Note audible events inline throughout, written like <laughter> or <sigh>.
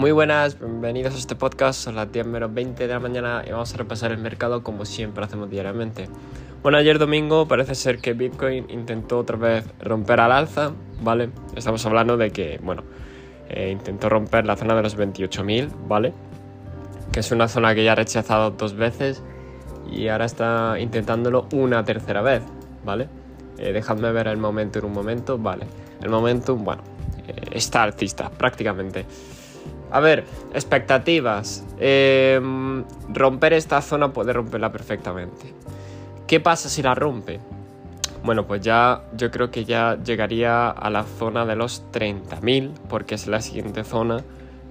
Muy buenas, bienvenidos a este podcast. Son las 10 menos 20 de la mañana y vamos a repasar el mercado como siempre hacemos diariamente. Bueno, ayer domingo parece ser que Bitcoin intentó otra vez romper al alza, ¿vale? Estamos hablando de que, bueno, eh, intentó romper la zona de los 28.000, ¿vale? Que es una zona que ya ha rechazado dos veces y ahora está intentándolo una tercera vez, ¿vale? Eh, dejadme ver el momento en un momento, vale. El momento, bueno, eh, está alcista prácticamente. A ver, expectativas. Em, romper esta zona puede romperla perfectamente. ¿Qué pasa si la rompe? Bueno, pues ya yo creo que ya llegaría a la zona de los 30.000, porque es la siguiente zona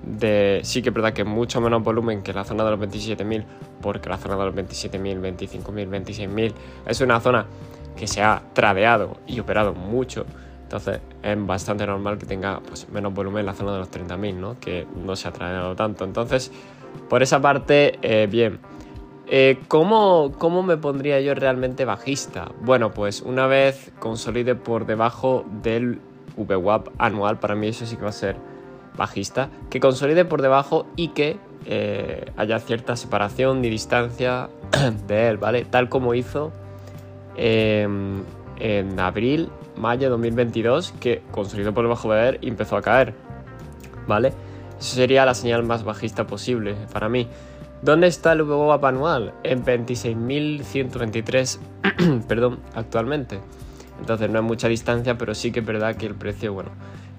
de... Sí que es verdad que mucho menos volumen que la zona de los 27.000, porque la zona de los 27.000, 25.000, 26.000 es una zona que se ha tradeado y operado mucho entonces es bastante normal que tenga pues, menos volumen en la zona de los 30.000, ¿no? que no se ha traído tanto. Entonces, por esa parte, eh, bien. Eh, ¿cómo, ¿Cómo me pondría yo realmente bajista? Bueno, pues una vez consolide por debajo del VWAP anual, para mí eso sí que va a ser bajista, que consolide por debajo y que eh, haya cierta separación y distancia <clears throat> de él, ¿vale? Tal como hizo en abril mayo de 2022 que, consolidó por debajo de él, empezó a caer. ¿Vale? Eso sería la señal más bajista posible para mí. ¿Dónde está el VWAP anual? En 26.123, <clears throat> perdón, actualmente. Entonces no hay mucha distancia, pero sí que es verdad que el precio, bueno,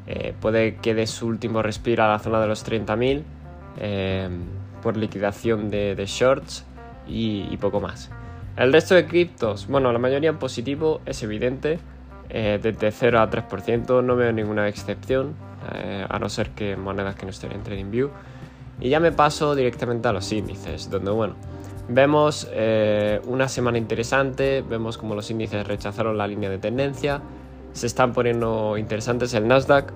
eh, puede que dé su último respiro a la zona de los 30.000 eh, por liquidación de, shorts y, poco más. El resto de criptos, bueno, la mayoría en positivo es evidente, eh, desde 0 a 3%, no veo ninguna excepción, eh, a no ser que monedas que no estén en TradingView. Y ya me paso directamente a los índices, donde bueno, vemos eh, una semana interesante, vemos como los índices rechazaron la línea de tendencia, se están poniendo interesantes el Nasdaq,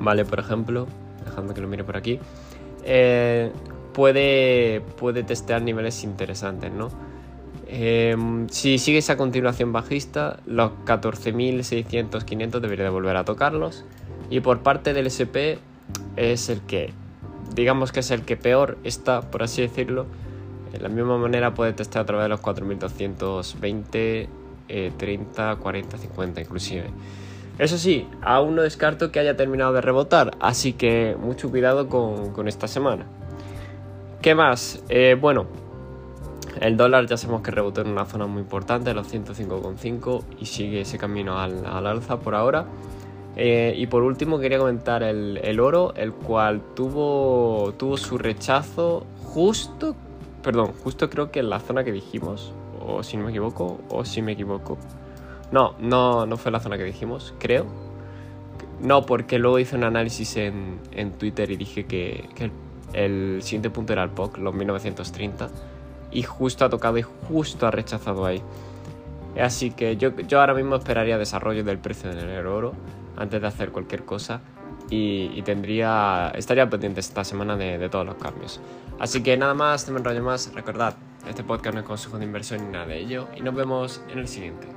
vale, por ejemplo, dejando que lo mire por aquí, puede, puede testear niveles interesantes, ¿no? Em, si sigue esa continuación bajista, los 14.600, 500 debería de volver a tocarlos. Y por parte del SP es el que, digamos que es el que peor está, por así decirlo. De la misma manera puede testar a través de los 4.220, 30, 40, 50 inclusive. Eso sí, aún no descarto que haya terminado de rebotar, así que mucho cuidado con, esta semana. ¿Qué más? Eh, bueno, el dólar ya sabemos que rebotó en una zona muy importante, los 105,5 y sigue ese camino al, alza por ahora. Eh, y por último quería comentar el, oro, el cual tuvo, tuvo su rechazo justo, perdón, justo creo que en la zona que dijimos, o si no me equivoco, o si me equivoco. No, no, no fue la zona que dijimos, creo. No, porque luego hice un análisis en, Twitter y dije que, el, el, siguiente punto era el POC, los 1930 y justo ha tocado y justo ha rechazado ahí. Así que yo, yo ahora mismo esperaría desarrollo del precio del oro antes de hacer cualquier cosa y, tendría estaría pendiente esta semana de, todos los cambios. Así que nada más, no me enrollo más. Recordad, este podcast no es consejo de inversión ni nada de ello y nos vemos en el siguiente.